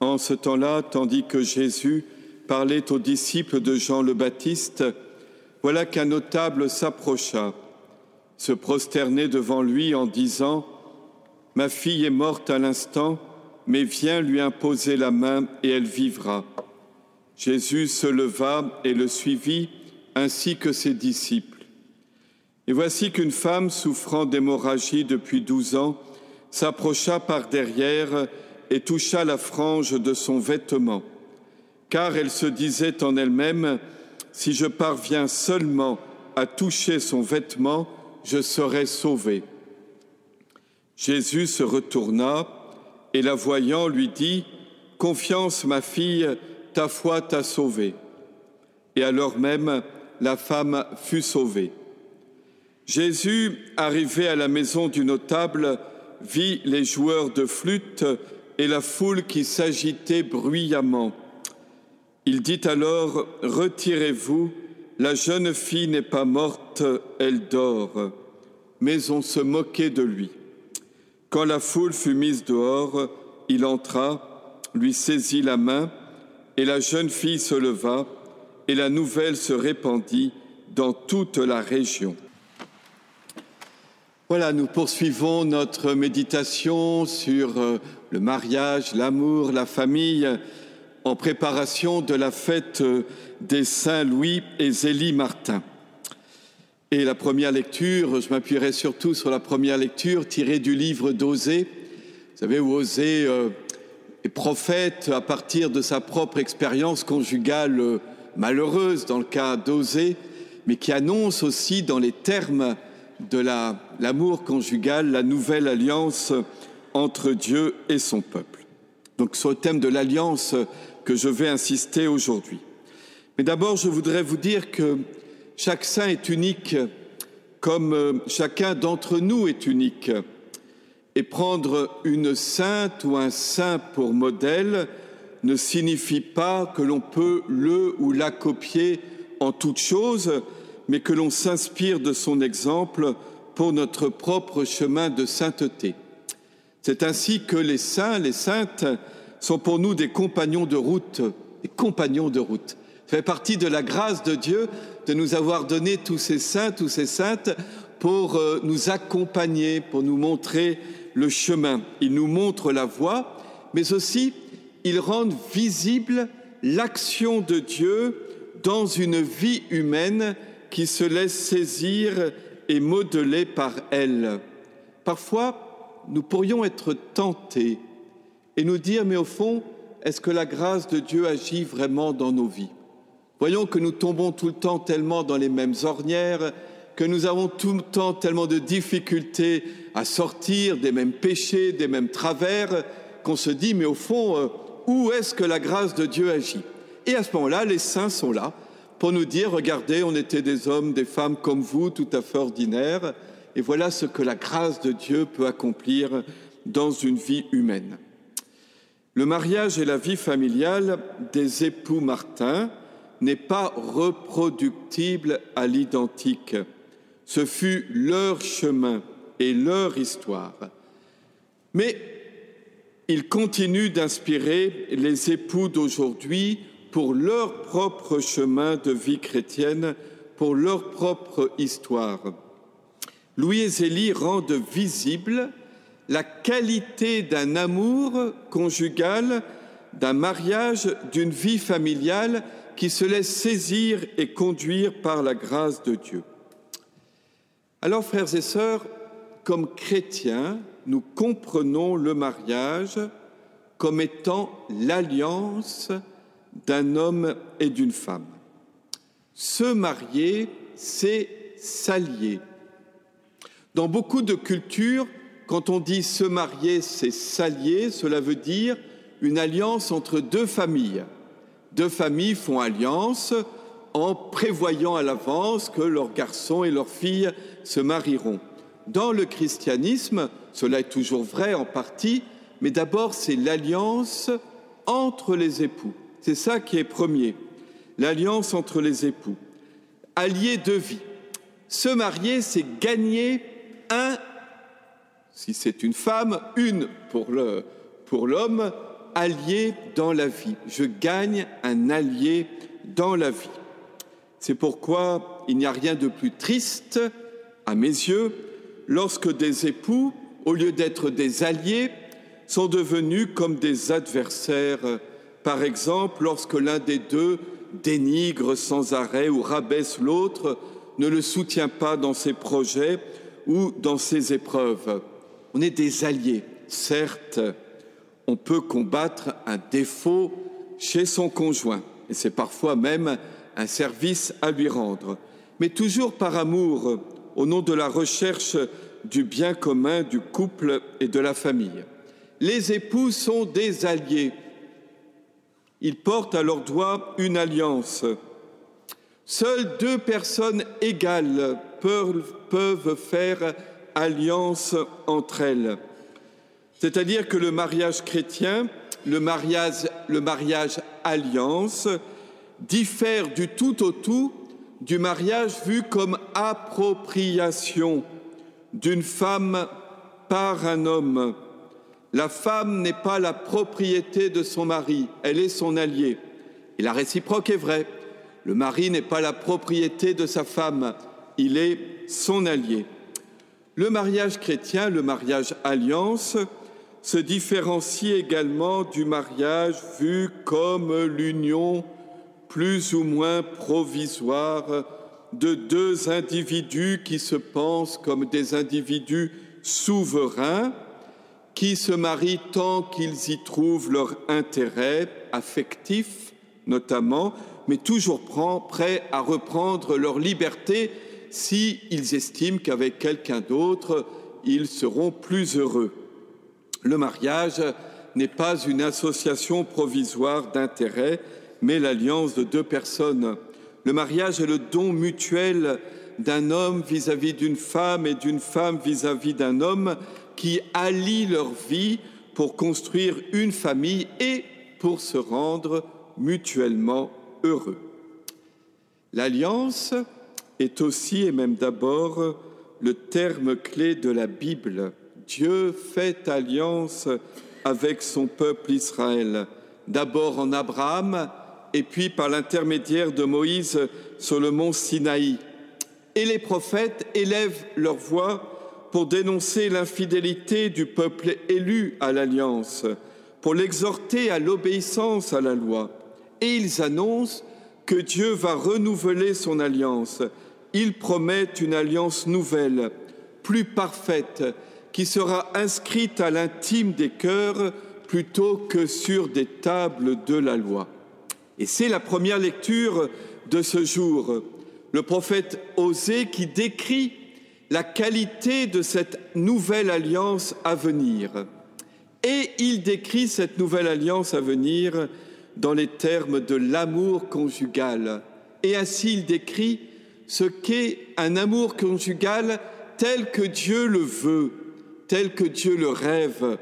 En ce temps-là, tandis que Jésus parlait aux disciples de Jean le Baptiste, voilà qu'un notable s'approcha, se prosternait devant lui en disant Ma fille est morte à l'instant, mais viens lui imposer la main et elle vivra. Jésus se leva et le suivit, ainsi que ses disciples. Et voici qu'une femme souffrant d'hémorragie depuis douze ans s'approcha par derrière et toucha la frange de son vêtement, car elle se disait en elle-même, Si je parviens seulement à toucher son vêtement, je serai sauvée. Jésus se retourna et la voyant lui dit, Confiance, ma fille, ta foi t'a sauvée. Et alors même, la femme fut sauvée. Jésus, arrivé à la maison du notable, vit les joueurs de flûte et la foule qui s'agitait bruyamment. Il dit alors, Retirez-vous, la jeune fille n'est pas morte, elle dort. Mais on se moquait de lui. Quand la foule fut mise dehors, il entra, lui saisit la main, et la jeune fille se leva, et la nouvelle se répandit dans toute la région. Voilà, nous poursuivons notre méditation sur euh, le mariage, l'amour, la famille, en préparation de la fête euh, des Saints Louis et Zélie Martin. Et la première lecture, je m'appuierai surtout sur la première lecture tirée du livre d'Osée. Vous savez, où Osée euh, est prophète à partir de sa propre expérience conjugale malheureuse dans le cas d'Osée, mais qui annonce aussi dans les termes de l'amour conjugal, la nouvelle alliance entre Dieu et son peuple. Donc sur le thème de l'alliance que je vais insister aujourd'hui. Mais d'abord, je voudrais vous dire que chaque saint est unique comme euh, chacun d'entre nous est unique. Et prendre une sainte ou un saint pour modèle ne signifie pas que l'on peut le ou la copier en toute chose, mais que l'on s'inspire de son exemple pour notre propre chemin de sainteté. C'est ainsi que les saints, les saintes, sont pour nous des compagnons de route, des compagnons de route. Ça fait partie de la grâce de Dieu de nous avoir donné tous ces saints, tous ces saintes pour euh, nous accompagner, pour nous montrer le chemin. Ils nous montrent la voie, mais aussi ils rendent visible l'action de Dieu dans une vie humaine qui se laisse saisir et modeler par elle. Parfois, nous pourrions être tentés et nous dire, mais au fond, est-ce que la grâce de Dieu agit vraiment dans nos vies? Voyons que nous tombons tout le temps tellement dans les mêmes ornières, que nous avons tout le temps tellement de difficultés à sortir des mêmes péchés, des mêmes travers, qu'on se dit, mais au fond, euh, où est-ce que la grâce de Dieu agit? Et à ce moment-là, les saints sont là pour nous dire, regardez, on était des hommes, des femmes comme vous, tout à fait ordinaires, et voilà ce que la grâce de Dieu peut accomplir dans une vie humaine. Le mariage et la vie familiale des époux Martin n'est pas reproductible à l'identique. Ce fut leur chemin et leur histoire. Mais il continue d'inspirer les époux d'aujourd'hui pour leur propre chemin de vie chrétienne, pour leur propre histoire. Louis et Zélie rendent visible la qualité d'un amour conjugal, d'un mariage, d'une vie familiale qui se laisse saisir et conduire par la grâce de Dieu. Alors, frères et sœurs, comme chrétiens, nous comprenons le mariage comme étant l'alliance d'un homme et d'une femme. Se marier, c'est s'allier. Dans beaucoup de cultures, quand on dit se marier, c'est s'allier, cela veut dire une alliance entre deux familles. Deux familles font alliance en prévoyant à l'avance que leurs garçons et leurs filles se marieront. Dans le christianisme, cela est toujours vrai en partie, mais d'abord c'est l'alliance entre les époux. C'est ça qui est premier, l'alliance entre les époux. Alliés de vie. Se marier, c'est gagner un, si c'est une femme, une pour l'homme, pour allié dans la vie. Je gagne un allié dans la vie. C'est pourquoi il n'y a rien de plus triste, à mes yeux, lorsque des époux, au lieu d'être des alliés, sont devenus comme des adversaires. Par exemple, lorsque l'un des deux dénigre sans arrêt ou rabaisse l'autre, ne le soutient pas dans ses projets ou dans ses épreuves. On est des alliés, certes, on peut combattre un défaut chez son conjoint, et c'est parfois même un service à lui rendre, mais toujours par amour, au nom de la recherche du bien commun du couple et de la famille. Les époux sont des alliés. Ils portent à leurs doigts une alliance. Seules deux personnes égales peuvent, faire alliance entre elles. C'est-à-dire que le mariage chrétien, le mariage alliance, diffère du tout au tout du mariage vu comme appropriation d'une femme par un homme. La femme n'est pas la propriété de son mari, elle est son allié. Et la réciproque est vraie. Le mari n'est pas la propriété de sa femme, il est son allié. Le mariage chrétien, le mariage alliance, se différencie également du mariage vu comme l'union plus ou moins provisoire de deux individus qui se pensent comme des individus souverains, qui se marient tant qu'ils y trouvent leur intérêt affectif notamment, mais toujours prêts à reprendre leur liberté s'ils ils estiment qu'avec quelqu'un d'autre, ils seront plus heureux. Le mariage n'est pas une association provisoire d'intérêts, mais l'alliance de deux personnes. Le mariage est le don mutuel d'un homme vis-à-vis d'une femme et d'une femme vis-à-vis d'un homme qui allient leur vie pour construire une famille et pour se rendre mutuellement heureux. L'alliance est aussi et même d'abord le terme clé de la Bible. Dieu fait alliance avec son peuple Israël, d'abord en Abraham et puis par l'intermédiaire de Moïse sur le mont Sinaï. Et les prophètes élèvent leur voix pour dénoncer l'infidélité du peuple élu à l'alliance, pour l'exhorter à l'obéissance à la loi. Et ils annoncent que Dieu va renouveler son alliance. Ils promettent une alliance nouvelle, plus parfaite, qui sera inscrite à l'intime des cœurs plutôt que sur des tables de la loi. Et c'est la première lecture de ce jour, le prophète Osée qui décrit la qualité de cette nouvelle alliance à venir. Et il décrit cette nouvelle alliance à venir dans les termes de l'amour conjugal. Et ainsi il décrit ce qu'est un amour conjugal tel que Dieu le veut, tel que Dieu le rêve.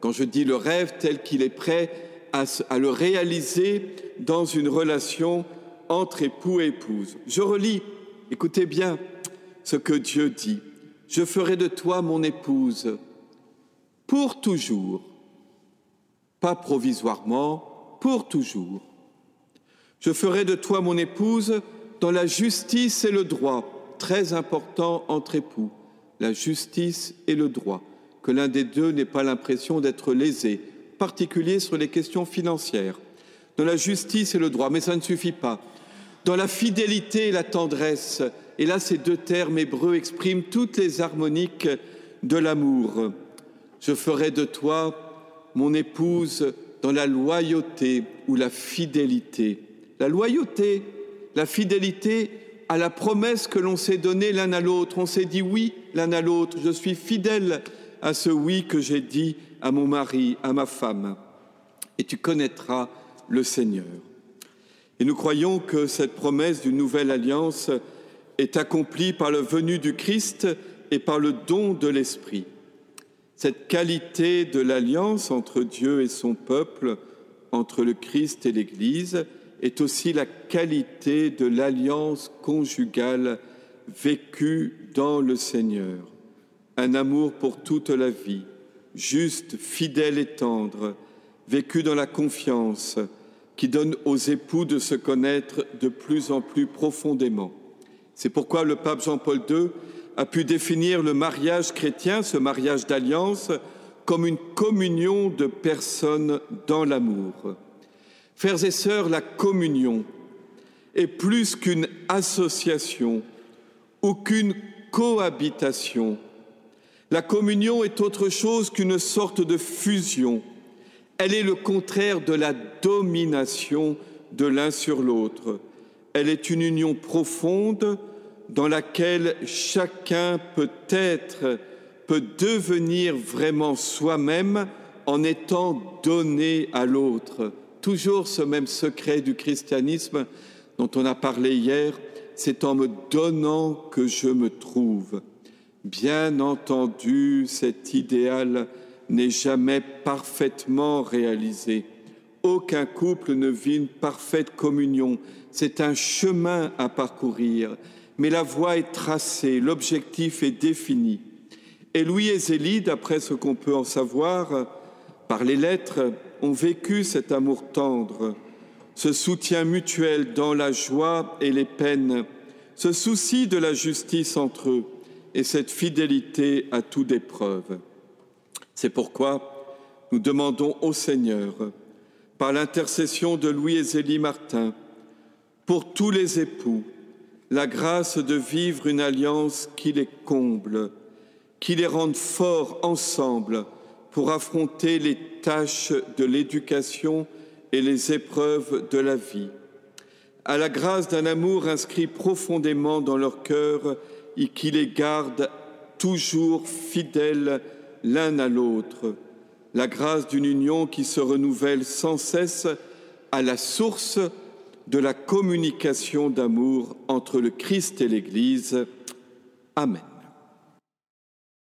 Quand je dis le rêve, tel qu'il est prêt à, le réaliser dans une relation entre époux et épouse. Je relis, écoutez bien ce que Dieu dit. Je ferai de toi mon épouse pour toujours, pas provisoirement, pour toujours. Je ferai de toi mon épouse dans la justice et le droit, très important entre époux. La justice et le droit, que l'un des deux n'ait pas l'impression d'être lésé, particulier sur les questions financières, dans la justice et le droit, mais ça ne suffit pas, dans la fidélité et la tendresse, et là ces deux termes hébreux expriment toutes les harmoniques de l'amour. Je ferai de toi mon épouse dans la loyauté ou la fidélité. La loyauté, la fidélité à la promesse que l'on s'est donnée l'un à l'autre. On s'est dit oui l'un à l'autre. Je suis fidèle à ce oui que j'ai dit à mon mari, à ma femme. Et tu connaîtras le Seigneur. Et nous croyons que cette promesse d'une nouvelle alliance est accomplie par le venu du Christ et par le don de l'Esprit. Cette qualité de l'alliance entre Dieu et son peuple, entre le Christ et l'Église, est aussi la qualité de l'alliance conjugale vécue dans le Seigneur. Un amour pour toute la vie, juste, fidèle et tendre, vécue dans la confiance, qui donne aux époux de se connaître de plus en plus profondément. C'est pourquoi le pape Jean-Paul II a pu définir le mariage chrétien, ce mariage d'alliance, comme une communion de personnes dans l'amour. Frères et sœurs, la communion est plus qu'une association ou qu'une cohabitation. La communion est autre chose qu'une sorte de fusion. Elle est le contraire de la domination de l'un sur l'autre. Elle est une union profonde dans laquelle chacun peut être, peut devenir vraiment soi-même en étant donné à l'autre. Toujours ce même secret du christianisme dont on a parlé hier, c'est en me donnant que je me trouve. Bien entendu, cet idéal n'est jamais parfaitement réalisé. Aucun couple ne vit une parfaite communion. C'est un chemin à parcourir mais la voie est tracée, l'objectif est défini. Et Louis et Zélie, d'après ce qu'on peut en savoir, par les lettres, ont vécu cet amour tendre, ce soutien mutuel dans la joie et les peines, ce souci de la justice entre eux et cette fidélité à toute épreuve. C'est pourquoi nous demandons au Seigneur, par l'intercession de Louis et Zélie Martin, pour tous les époux, la grâce de vivre une alliance qui les comble, qui les rende forts ensemble pour affronter les tâches de l'éducation et les épreuves de la vie, à la grâce d'un amour inscrit profondément dans leur cœur et qui les garde toujours fidèles l'un à l'autre, la grâce d'une union qui se renouvelle sans cesse à la source de la communication d'amour entre le Christ et l'Église. Amen.